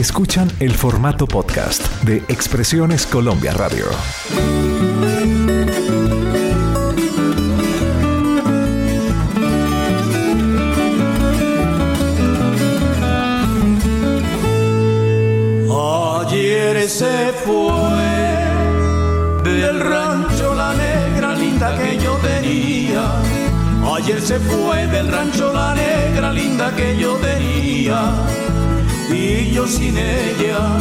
Escuchan el formato podcast de Expresiones Colombia Radio. Ayer se fue del rancho la negra linda que yo tenía. Ayer se fue del rancho la negra linda que yo tenía y yo sin ella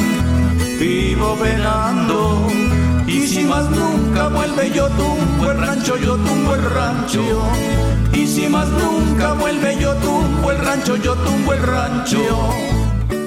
vivo penando. Y si más nunca vuelve yo tumbo el rancho, yo tumbo el rancho. Y si más nunca vuelve yo tumbo el rancho, yo tumbo el rancho.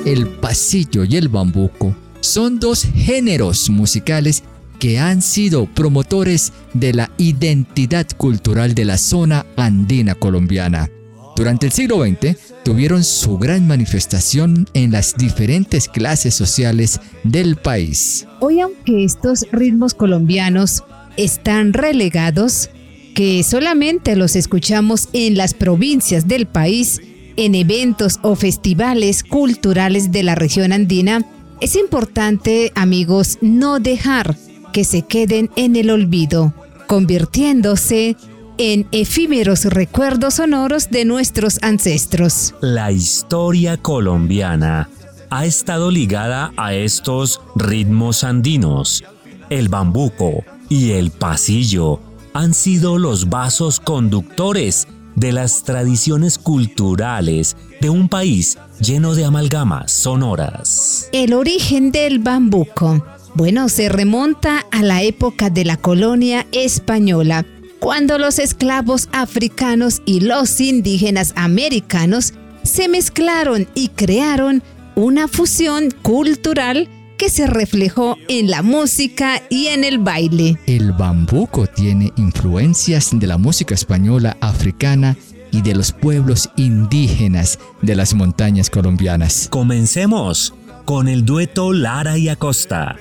El pasillo y el bambuco son dos géneros musicales que han sido promotores de la identidad cultural de la zona andina colombiana. Durante el siglo XX tuvieron su gran manifestación en las diferentes clases sociales del país. Hoy aunque estos ritmos colombianos están relegados, que solamente los escuchamos en las provincias del país, en eventos o festivales culturales de la región andina, es importante, amigos, no dejar que se queden en el olvido, convirtiéndose en efímeros recuerdos sonoros de nuestros ancestros. La historia colombiana ha estado ligada a estos ritmos andinos. El bambuco y el pasillo han sido los vasos conductores de las tradiciones culturales de un país lleno de amalgamas sonoras. El origen del bambuco, bueno, se remonta a la época de la colonia española cuando los esclavos africanos y los indígenas americanos se mezclaron y crearon una fusión cultural que se reflejó en la música y en el baile. El bambuco tiene influencias de la música española, africana y de los pueblos indígenas de las montañas colombianas. Comencemos con el dueto Lara y Acosta.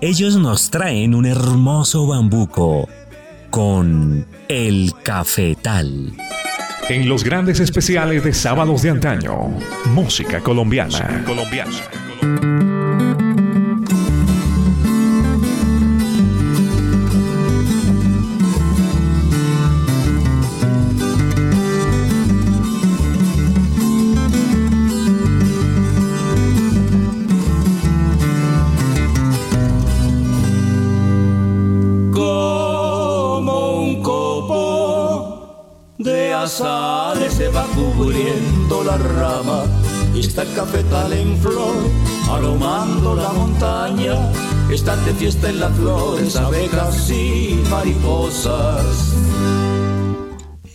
Ellos nos traen un hermoso bambuco con El Cafetal. En los grandes especiales de sábados de antaño, música colombiana. colombiana. La rama está el cafetal en flor, aromando la montaña, están de fiesta en las flores, abejas y mariposas.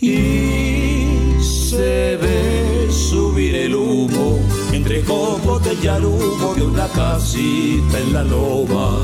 Y se ve subir el humo entre copos de yarumo de una casita en la loba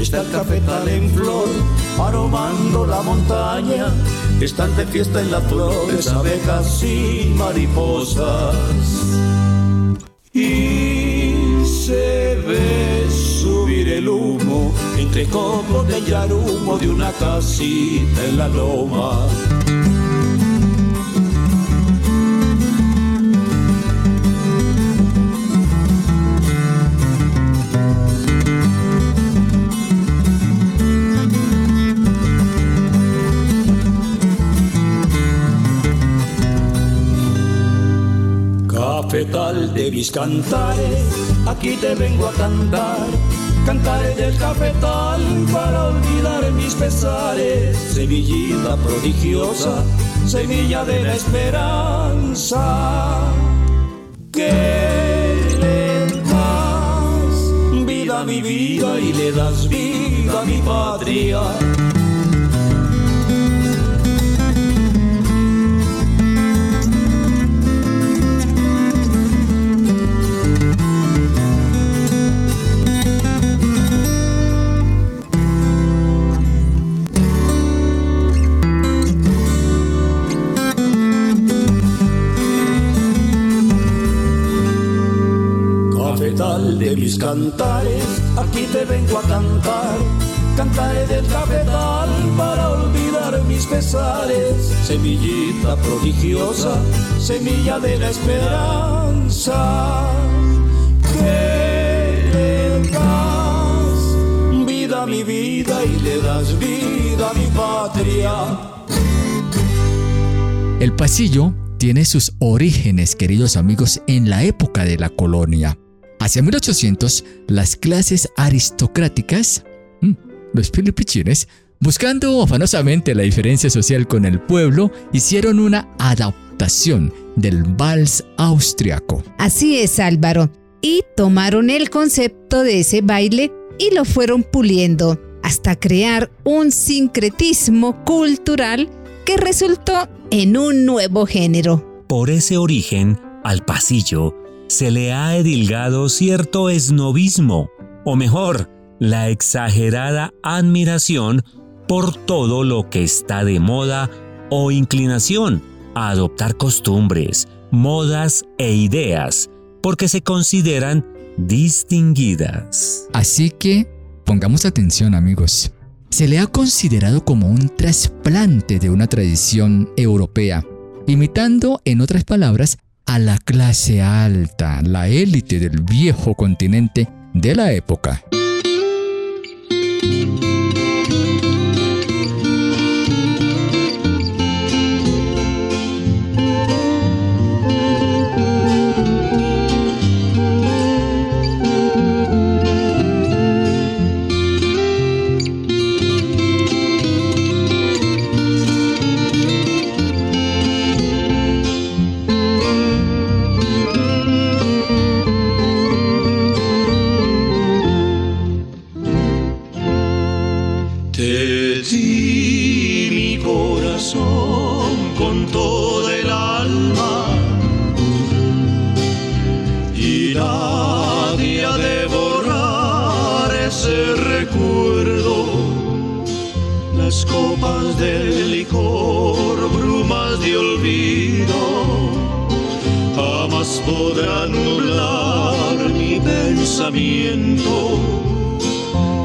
Está el cafetal en flor, aromando la montaña. Están de fiesta en las flores, abejas y mariposas. Y se ve subir el humo entre copos de yarumo de una casita en la loma. Cafetal de mis cantares, aquí te vengo a cantar. Cantaré del cafetal para olvidar mis pesares. Semillita prodigiosa, semilla de la esperanza. Que le das vida a mi vida y le das vida a mi patria de mis cantares, aquí te vengo a cantar. Cantaré del cafetal para olvidar mis pesares. Semillita prodigiosa, semilla de la esperanza. Que le das vida a mi vida y le das vida a mi patria. El pasillo tiene sus orígenes, queridos amigos, en la época de la colonia. Hacia 1800, las clases aristocráticas, mm, los filipichines, buscando afanosamente la diferencia social con el pueblo, hicieron una adaptación del vals austriaco. Así es, Álvaro. Y tomaron el concepto de ese baile y lo fueron puliendo hasta crear un sincretismo cultural que resultó en un nuevo género. Por ese origen, al pasillo se le ha edilgado cierto esnovismo, o mejor, la exagerada admiración por todo lo que está de moda o inclinación a adoptar costumbres, modas e ideas, porque se consideran distinguidas. Así que, pongamos atención amigos, se le ha considerado como un trasplante de una tradición europea, imitando, en otras palabras, a la clase alta, la élite del viejo continente de la época.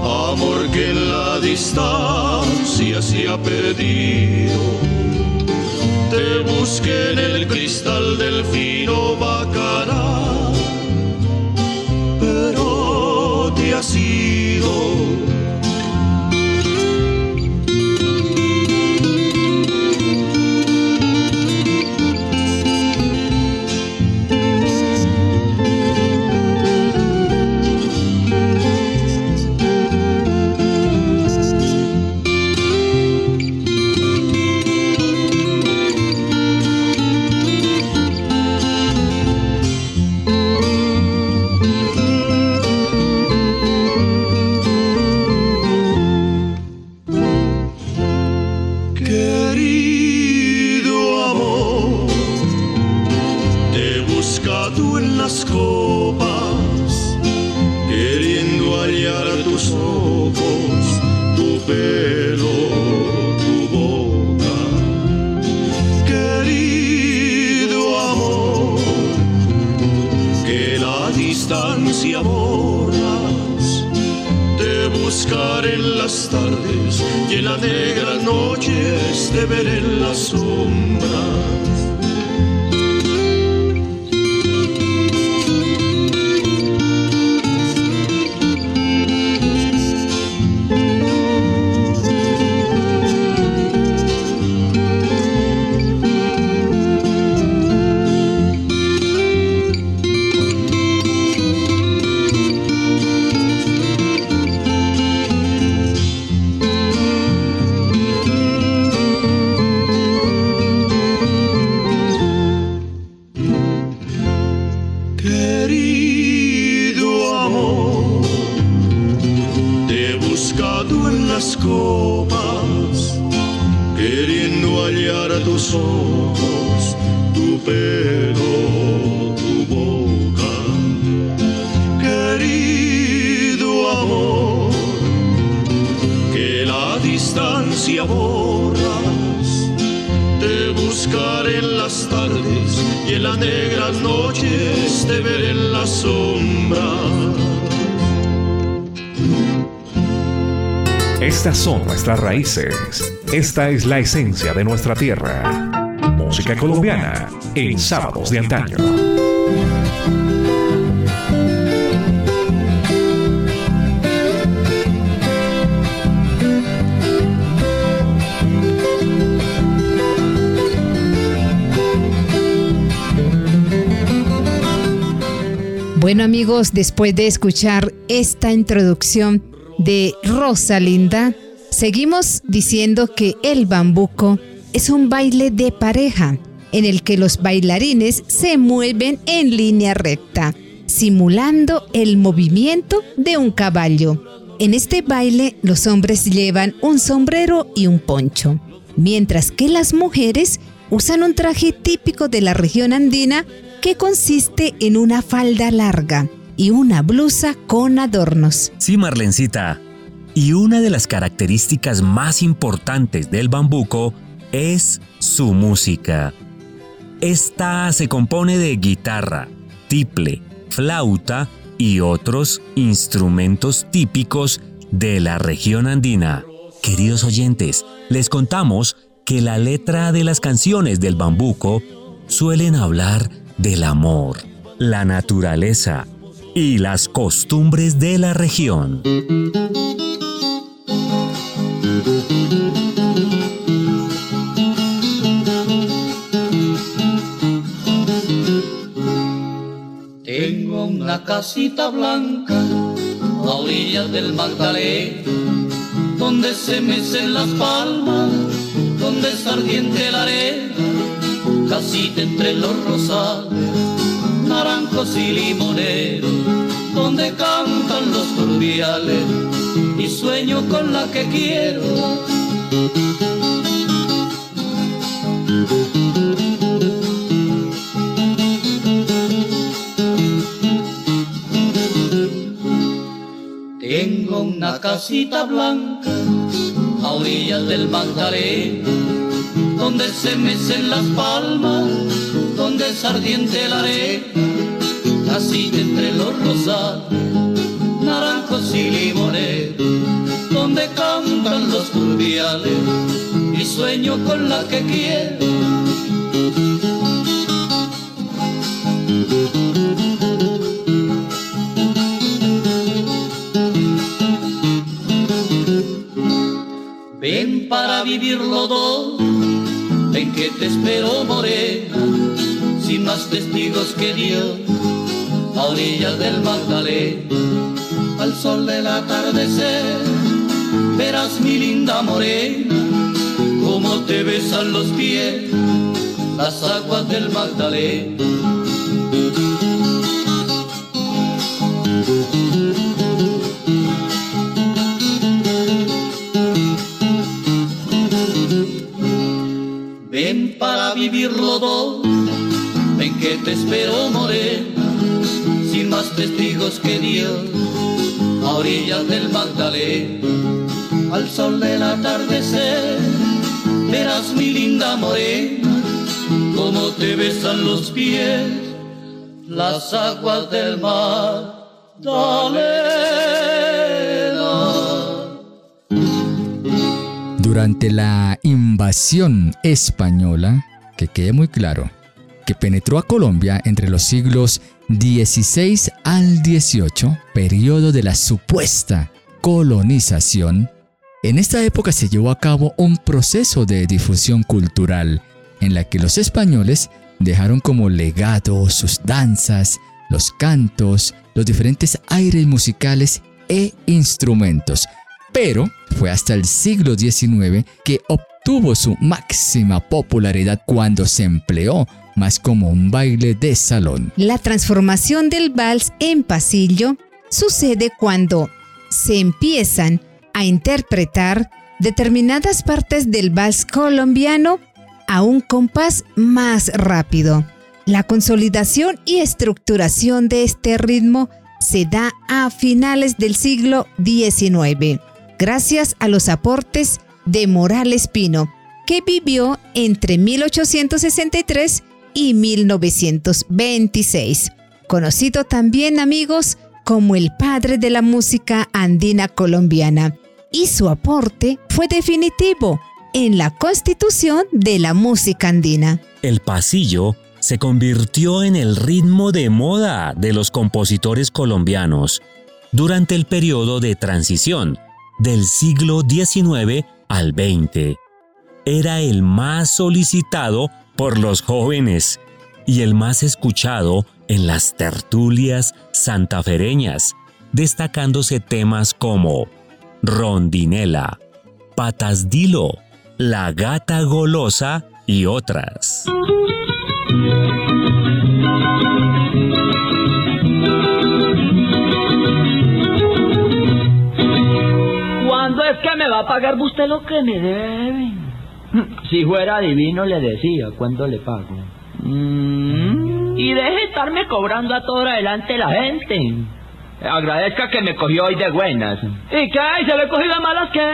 Amor que en la distancia se ha perdido. Te busqué en el cristal del fino bacanal, borras. Te buscaré en las tardes Esta es la esencia de nuestra tierra. Música colombiana en sábados de antaño. Bueno amigos, después de escuchar esta introducción de Rosalinda, seguimos diciendo que el bambuco es un baile de pareja en el que los bailarines se mueven en línea recta, simulando el movimiento de un caballo. En este baile los hombres llevan un sombrero y un poncho, mientras que las mujeres usan un traje típico de la región andina que consiste en una falda larga y una blusa con adornos. Sí, Marlencita. Y una de las características más importantes del bambuco es su música. Esta se compone de guitarra, tiple, flauta y otros instrumentos típicos de la región andina. Queridos oyentes, les contamos que la letra de las canciones del bambuco suelen hablar del amor, la naturaleza y las costumbres de la región. Casita blanca a orillas del Magdalena, donde se mecen las palmas, donde es ardiente la arena casita entre los rosales, naranjos y limoneros, donde cantan los cordiales y sueño con la que quiero. Casita blanca a orillas del Magdalena donde se mecen las palmas, donde es ardiente la arena, así entre los rosales, naranjos y limones, donde cantan los turbiales y sueño con la que quiero. Todo Ven que te espero morena, sin más testigos que Dios, a orillas del Magdalena, al sol del atardecer, verás mi linda morena, como te besan los pies, las aguas del Magdalena. Espero sin más testigos que Dios, a orillas del Magdalena, al sol del atardecer, verás mi linda morena, como te besan los pies, las aguas del mar. Durante la invasión española, que quede muy claro, que penetró a Colombia entre los siglos XVI al XVIII, periodo de la supuesta colonización, en esta época se llevó a cabo un proceso de difusión cultural en la que los españoles dejaron como legado sus danzas, los cantos, los diferentes aires musicales e instrumentos. Pero fue hasta el siglo XIX que tuvo su máxima popularidad cuando se empleó más como un baile de salón. La transformación del vals en pasillo sucede cuando se empiezan a interpretar determinadas partes del vals colombiano a un compás más rápido. La consolidación y estructuración de este ritmo se da a finales del siglo XIX, gracias a los aportes de Morales Pino, que vivió entre 1863 y 1926, conocido también amigos como el padre de la música andina colombiana, y su aporte fue definitivo en la constitución de la música andina. El pasillo se convirtió en el ritmo de moda de los compositores colombianos durante el periodo de transición del siglo XIX al XX. Era el más solicitado por los jóvenes y el más escuchado en las tertulias santafereñas, destacándose temas como Rondinela, Patas Dilo, La Gata Golosa y otras. ¿Cuándo es que me va a pagar usted lo que me debe? Si fuera divino le decía cuándo le pago. Mm. Y deje estarme cobrando a todo adelante la gente. Agradezca que me cogió hoy de buenas. ¿Y qué? ¿Se le cogido de malas qué?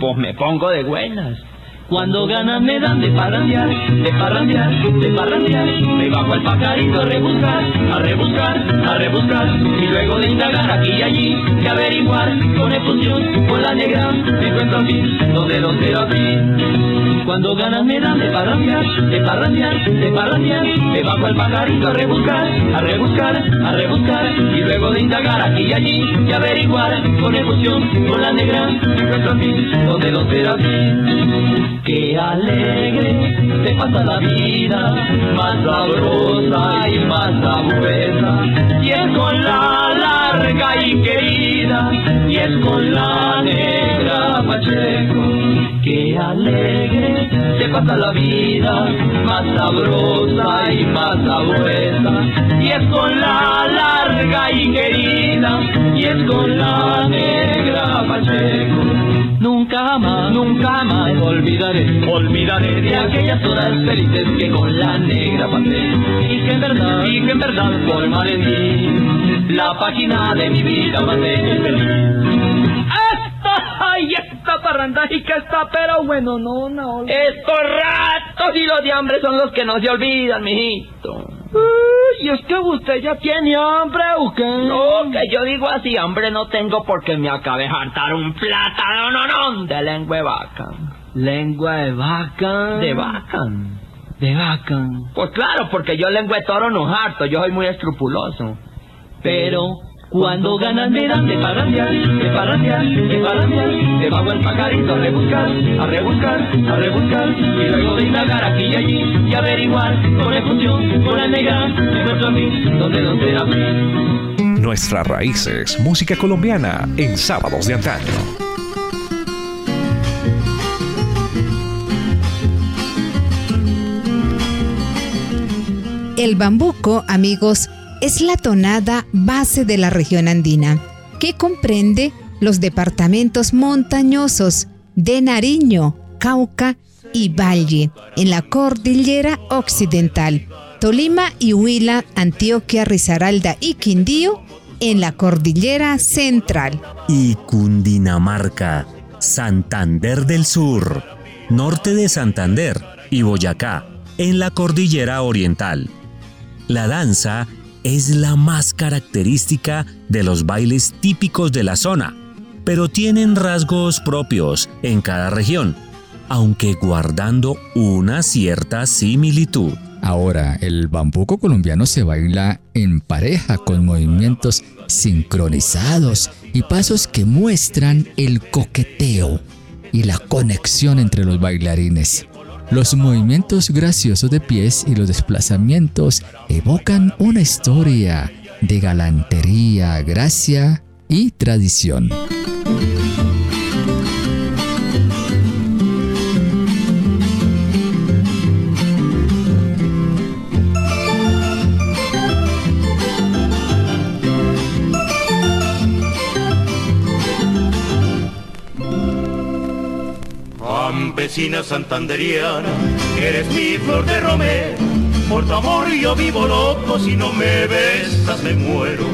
Pues me pongo de buenas. Cuando ganas me dan de parrandear, de parrandear, de parrandear. Me bajo al pajarito a rebuscar, a rebuscar, a rebuscar. Y luego de indagar aquí y allí, de averiguar con efusión, con la negra, me encuentro aquí, donde los veo aquí. Cuando ganas me dan de parrandear, de parrandear, de parrandear. Me bajo al pajarito a rebuscar, a rebuscar, a rebuscar. Y luego de indagar aquí y allí, de averiguar con efusión, con la negra, me encuentro aquí, donde los veo aquí. Qué alegre se pasa la vida, más sabrosa y más sabrosa. Y es con la larga y querida, y es con la negra Pacheco. Qué alegre se pasa la vida, más sabrosa y más sabrosa. Y es con la larga y querida, y es con la negra Pacheco. Nunca más, nunca más olvidaré, olvidaré de aquellas horas felices que con la negra pasé. Y que en verdad, y que en verdad formaré en mí la página de mi vida más. ¡Ay, esta parranda y que está! Pero bueno, no, no. Estos ratos y los de hambre son los que no se olvidan, mijito. Y es que usted ya tiene hambre, ¿o qué? No, que yo digo así, hambre no tengo porque me acabé de hartar un plátano, no, no, de lengua de vaca. ¿Lengua de vaca? De vaca. De vaca. Pues claro, porque yo lengua de toro no harto, yo soy muy escrupuloso. Pero cuando ganas me dan de parrandear, de parrandear, de parrandear, me bajo el pajarito a rebuscar, a rebuscar, a rebuscar, y luego de indagar aquí y allí, y averiguar con la función, con la negra, de nuestro amigo, donde no será Nuestras raíces, música colombiana en sábados de antaño. El bambuco, amigos, es la tonada base de la región andina, que comprende los departamentos montañosos de Nariño, Cauca y Valle, en la cordillera occidental, Tolima y Huila, Antioquia, Risaralda y Quindío, en la cordillera central. Y Cundinamarca, Santander del Sur, norte de Santander y Boyacá, en la cordillera oriental. La danza es la más característica de los bailes típicos de la zona, pero tienen rasgos propios en cada región, aunque guardando una cierta similitud. Ahora, el bambuco colombiano se baila en pareja con movimientos sincronizados y pasos que muestran el coqueteo y la conexión entre los bailarines. Los movimientos graciosos de pies y los desplazamientos evocan una historia de galantería, gracia y tradición. Campesina santanderiana, eres mi flor de romero. Por tu amor yo vivo loco, si no me besas me muero.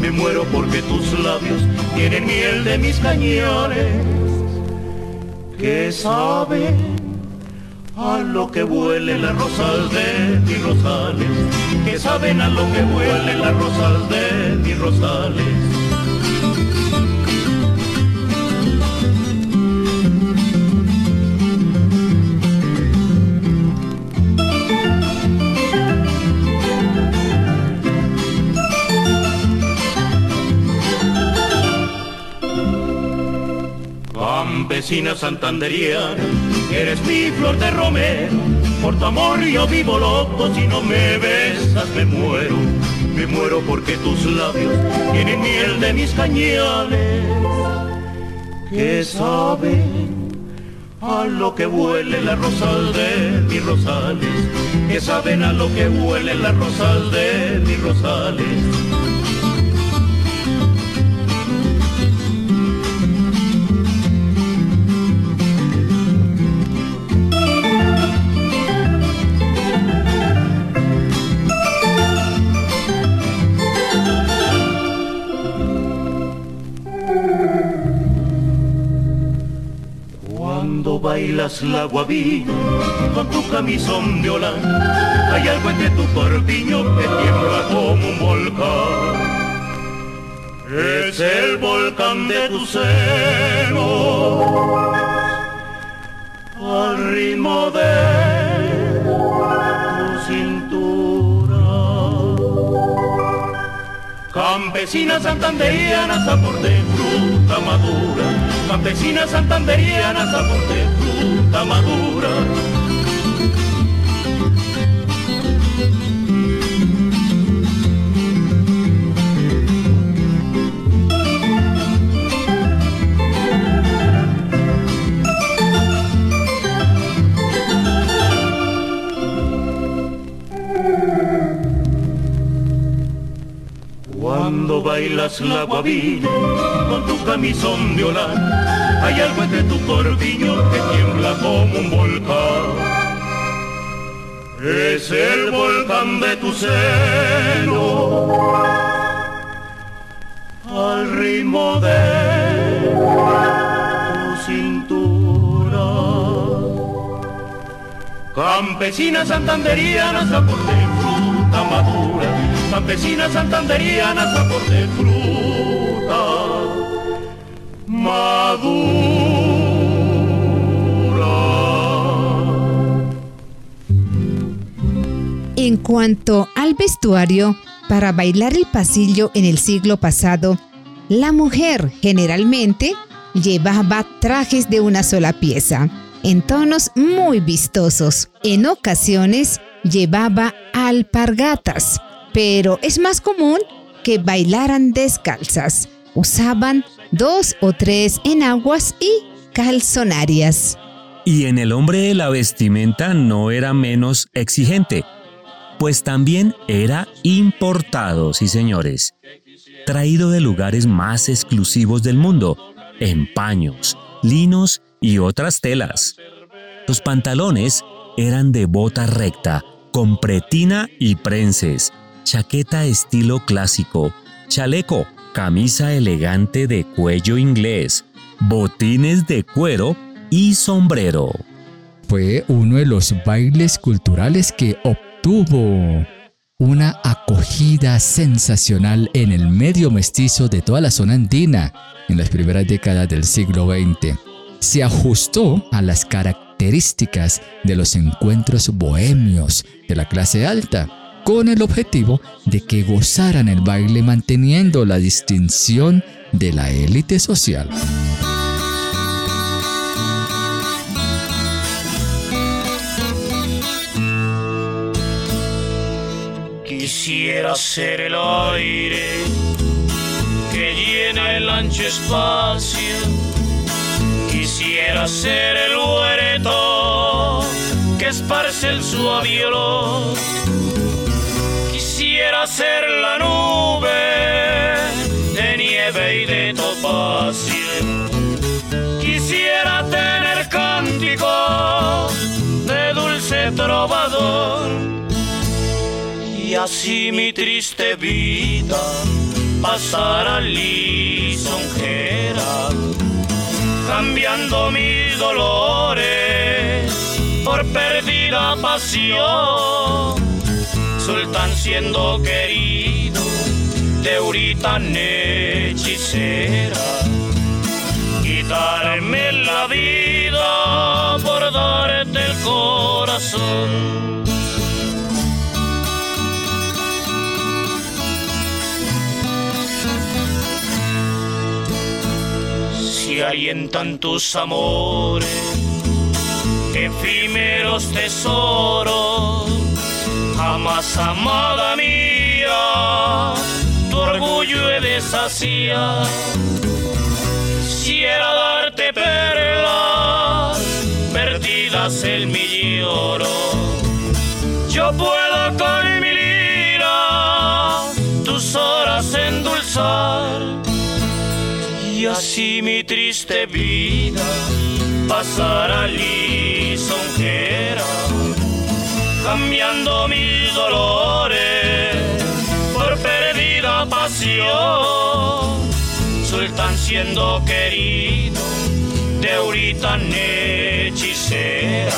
Me muero porque tus labios tienen miel de mis cañones. Que saben a lo que huele las rosas de mis rosales, que saben a lo que huele las rosas de mis rosales. Campesina santanderiana, eres mi flor de romero, por tu amor yo vivo loco, si no me besas me muero, me muero porque tus labios tienen miel de mis cañales, que saben a lo que huele la rosal de mis rosales, que saben a lo que huele la rosal de mis rosales bailas la guabina con tu camisón violán. Hay algo entre tu corpiño que tiembla como un volcán. Es el volcán de tu seno al ritmo de tu cintura. Campesina santanderiana, sabor de fruta madura campesina santanderiana, sabor de fruta madura. Bailas la guabina con tu camisón violán, hay algo entre tu corpiño que tiembla como un volcán. Es el volcán de tu seno al ritmo de tu cintura. Campesina santanderiana, sabor de fruta madura. Campesina santanderiana, sabor de fruta En cuanto al vestuario, para bailar el pasillo en el siglo pasado, la mujer generalmente llevaba trajes de una sola pieza, en tonos muy vistosos. En ocasiones llevaba alpargatas, pero es más común que bailaran descalzas. Usaban dos o tres enaguas y calzonarias. Y en el hombre la vestimenta no era menos exigente, pues también era importado, sí señores, traído de lugares más exclusivos del mundo, en paños, linos y otras telas. Los pantalones eran de bota recta, con pretina y prenses, chaqueta estilo clásico, chaleco camisa elegante de cuello inglés, botines de cuero y sombrero. Fue uno de los bailes culturales que obtuvo una acogida sensacional en el medio mestizo de toda la zona andina en las primeras décadas del siglo XX. Se ajustó a las características de los encuentros bohemios de la clase alta con el objetivo de que gozaran el baile manteniendo la distinción de la élite social. Quisiera ser el aire que llena el ancho espacio. Quisiera ser el huerto que esparce el suave Quisiera ser la nube de nieve y de topacio. Quisiera tener cántico de dulce trovador. Y así mi triste vida pasara lisonjera, cambiando mis dolores por perdida pasión. Sultán siendo querido de Uritan hechicera. Quitarme la vida por darte el corazón. Si alientan tus amores efímeros tesoros, jamás amada mía, tu orgullo he de saciar. Quisiera darte perlas, vertidas en mi lloro. Yo puedo con mi lira tus horas endulzar y así mi triste vida pasará lisonjera, cambiando mis dolores por perdida pasión. Sultán siendo querido de ahorita hechicera,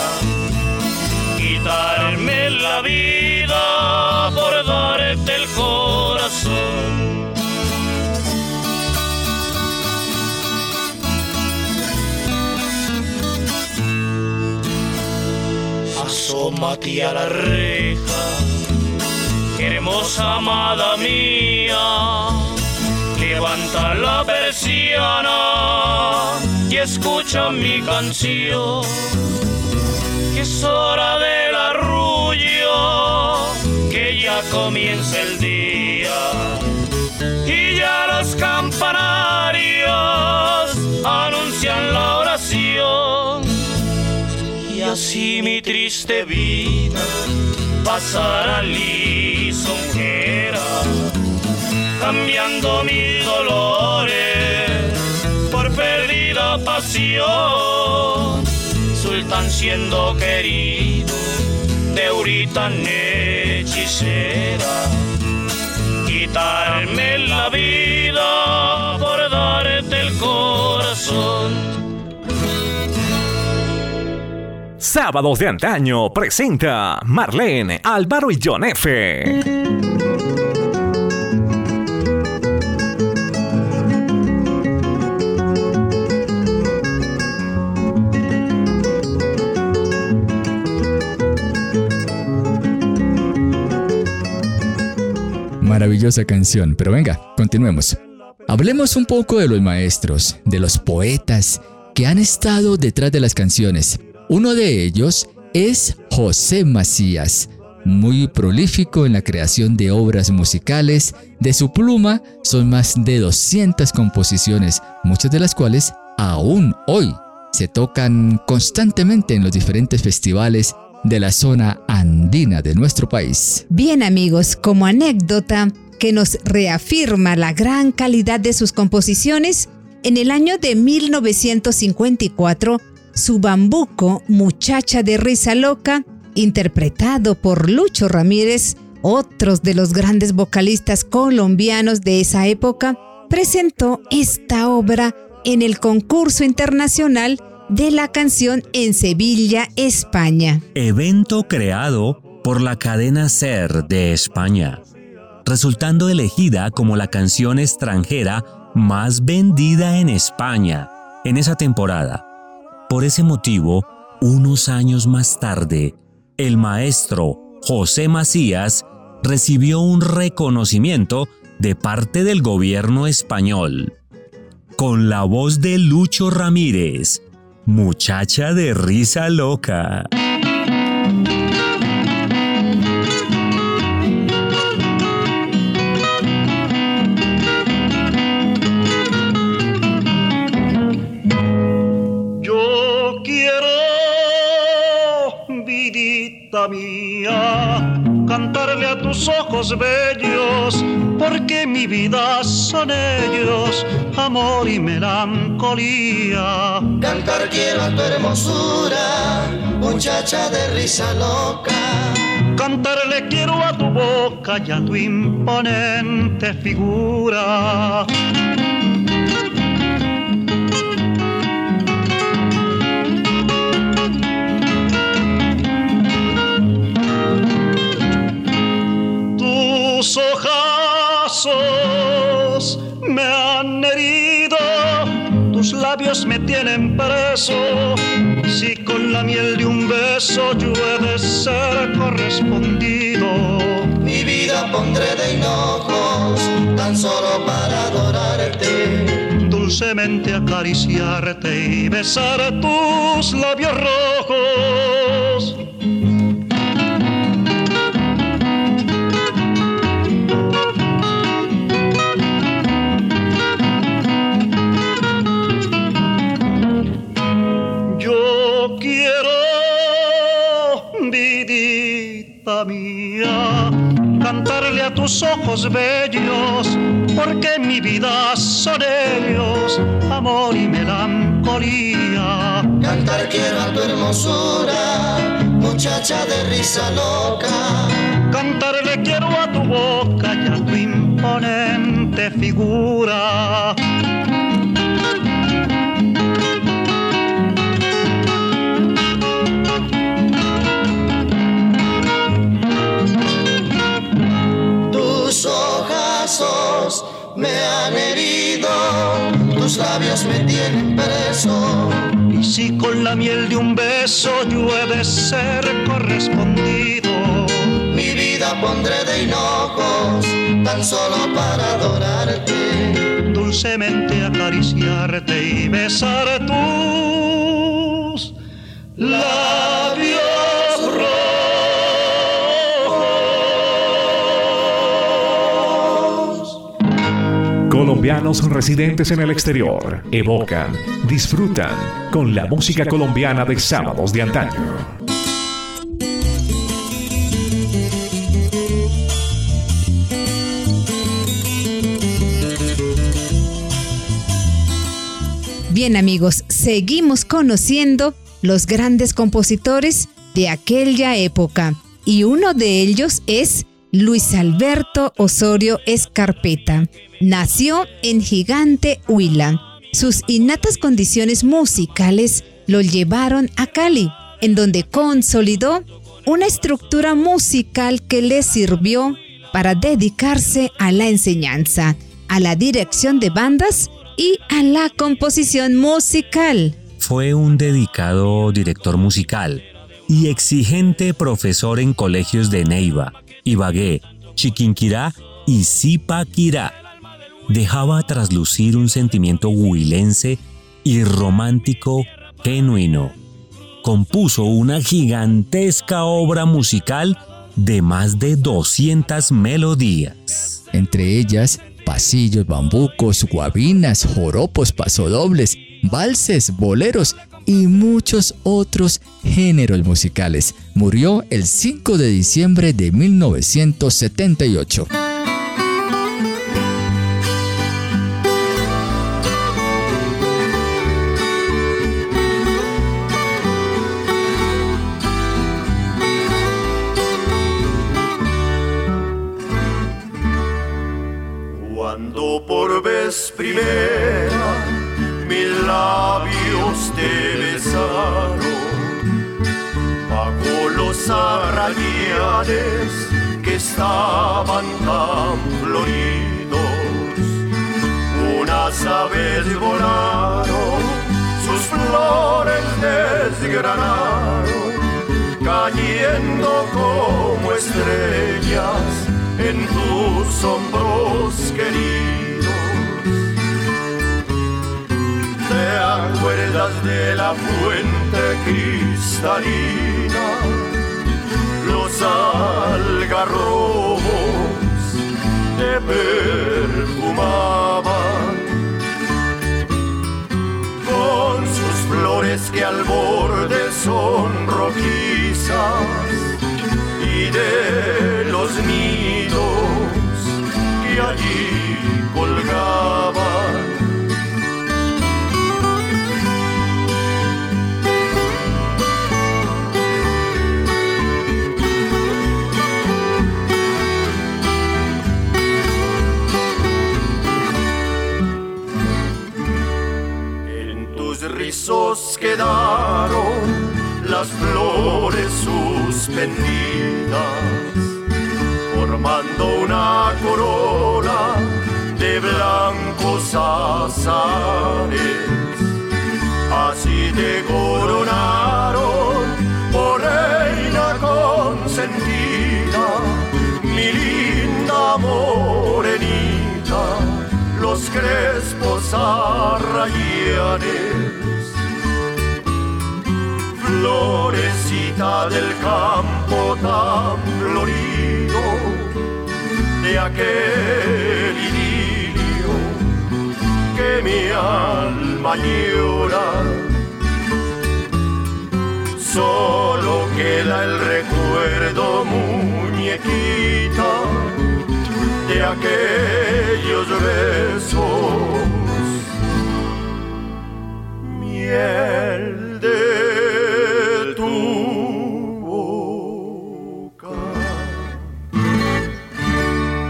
quitarme la vida asómate a la reja, hermosa amada mía, levanta la persiana y escucha mi canción, que es hora del arrullo, que ya comienza el día, y ya los campanarios anuncian así mi triste vida pasará lisonjera, cambiando mis dolores por perdida pasión. Sultán siendo querido de Uritan hechicera, quitarme la vida por darte el corazón. Sábados de antaño presenta Marlene, Álvaro y John F. Maravillosa canción, pero venga, continuemos. Hablemos un poco de los maestros, de los poetas que han estado detrás de las canciones. Uno de ellos es José Macías, muy prolífico en la creación de obras musicales. De su pluma son más de 200 composiciones, muchas de las cuales aún hoy se tocan constantemente en los diferentes festivales de la zona andina de nuestro país. Bien amigos, como anécdota que nos reafirma la gran calidad de sus composiciones, en el año de 1954, su bambuco, Muchacha de Risa Loca, interpretado por Lucho Ramírez, otros de los grandes vocalistas colombianos de esa época, presentó esta obra en el concurso internacional de la canción en Sevilla, España. Evento creado por la cadena SER de España, resultando elegida como la canción extranjera más vendida en España en esa temporada. Por ese motivo, unos años más tarde, el maestro José Macías recibió un reconocimiento de parte del gobierno español. Con la voz de Lucho Ramírez, muchacha de risa loca. Mía, cantarle a tus ojos bellos, porque mi vida son ellos, amor y melancolía. Cantar quiero a tu hermosura, muchacha de risa loca. Cantarle quiero a tu boca y a tu imponente figura. me han herido, tus labios me tienen preso. Si con la miel de un beso yo he ser correspondido, mi vida pondré de hinojos tan solo para adorarte. Dulcemente acariciarte y besar tus labios rojos. Tus ojos bellos, porque mi vida son ellos, amor y melancolía. Cantar quiero a tu hermosura, muchacha de risa loca. Cantarle quiero a tu boca y a tu imponente figura. Labios me tienen preso. Y si con la miel de un beso yo he de ser correspondido, mi vida pondré de hinojos, tan solo para adorarte, dulcemente acariciarte y besar tus labios. Colombianos residentes en el exterior evocan, disfrutan con la música colombiana de sábados de antaño. Bien amigos, seguimos conociendo los grandes compositores de aquella época y uno de ellos es Luis Alberto Osorio Escarpeta. Nació en Gigante Huila. Sus innatas condiciones musicales lo llevaron a Cali, en donde consolidó una estructura musical que le sirvió para dedicarse a la enseñanza, a la dirección de bandas y a la composición musical. Fue un dedicado director musical y exigente profesor en colegios de Neiva, Ibagué, Chiquinquirá y Zipaquirá. Dejaba traslucir un sentimiento huilense y romántico genuino. Compuso una gigantesca obra musical de más de 200 melodías. Entre ellas, pasillos, bambucos, guabinas, joropos, pasodobles, valses, boleros y muchos otros géneros musicales. Murió el 5 de diciembre de 1978. Cayendo como estrellas en tus hombros queridos. ¿Te acuerdas de la fuente cristalina? Los algarrobos te perfumaban flores que al borde son rojizas y de los nidos que allí colgaban quedaron las flores suspendidas, formando una corona de blancos azares. y te coronaron por reina consentida, mi linda morenita, los crespos arrayanes. Florecita del campo tan florido de aquel idilio que mi alma llora. Solo queda el recuerdo, muñequita, de aquellos besos. Miel de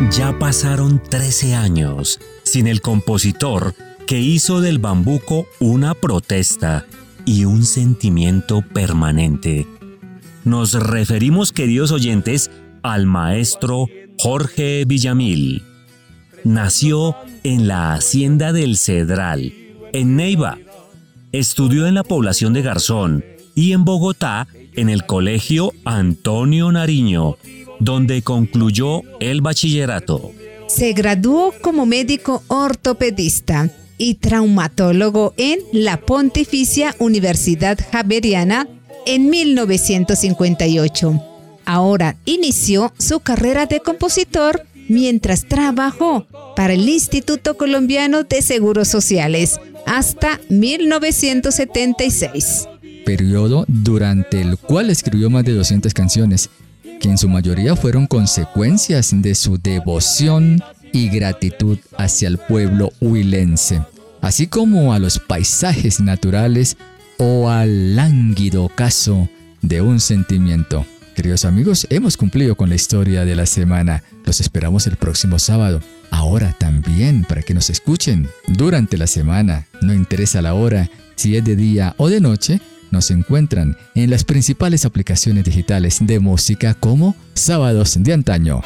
Ya pasaron 13 años sin el compositor que hizo del bambuco una protesta y un sentimiento permanente. Nos referimos, queridos oyentes, al maestro Jorge Villamil. Nació en la hacienda del Cedral, en Neiva. Estudió en la población de Garzón y en Bogotá en el colegio Antonio Nariño, donde concluyó el bachillerato. Se graduó como médico ortopedista y traumatólogo en la Pontificia Universidad Javeriana en 1958. Ahora inició su carrera de compositor mientras trabajó para el Instituto Colombiano de Seguros Sociales hasta 1976. periodo durante el cual escribió más de 200 canciones, que en su mayoría fueron consecuencias de su devoción y gratitud hacia el pueblo huilense, así como a los paisajes naturales o al lánguido caso de un sentimiento. Queridos amigos, hemos cumplido con la historia de la semana. Los esperamos el próximo sábado. Ahora también para que nos escuchen durante la semana. No interesa la hora, si es de día o de noche, nos encuentran en las principales aplicaciones digitales de música como Sábados de Antaño.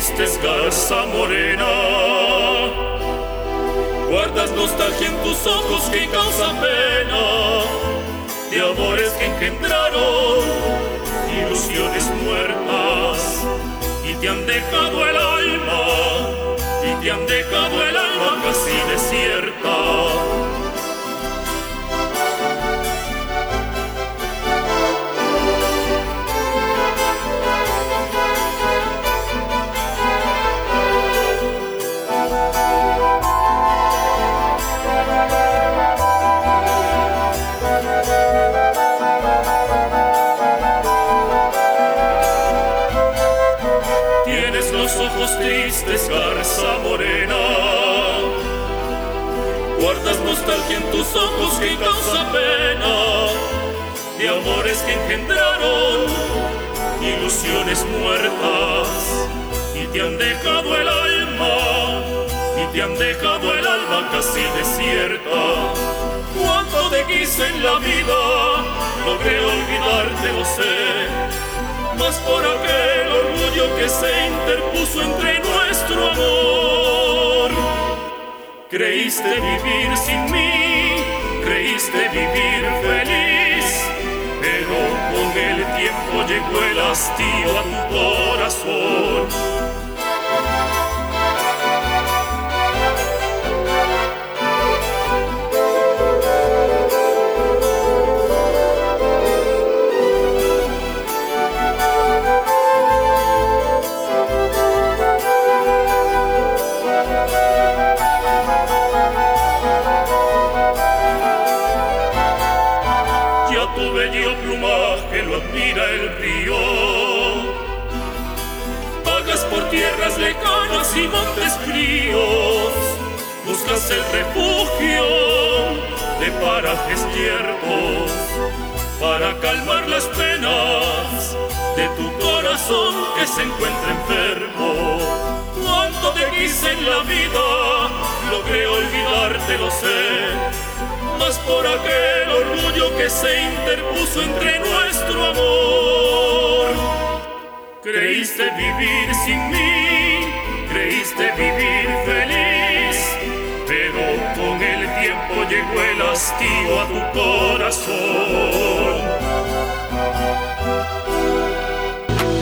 Tristes, garza morena. Guardas nostalgia en tus ojos que causan pena. De amores que engendraron ilusiones muertas. Y te han dejado el alma, y te han dejado el amores que engendraron ilusiones muertas. Y te han dejado el alma, y te han dejado el alma casi desierta. Cuánto te quise en la vida, logré olvidarte, lo sé más por aquel orgullo que se interpuso entre nuestro amor. Creíste vivir sin mí, creíste vivir feliz, con el tiempo llegó el hastío a tu corazón. El río. Vagas por tierras lejanas y montes fríos. Buscas el refugio de parajes yermos para calmar las penas de tu corazón que se encuentra enfermo. Cuánto te quise en la vida, logré olvidarte, lo sé. Más por aquel orgullo que se interpuso entre nuestro amor. Creíste vivir sin mí, creíste vivir feliz, pero con el tiempo llegó el hastío a tu corazón.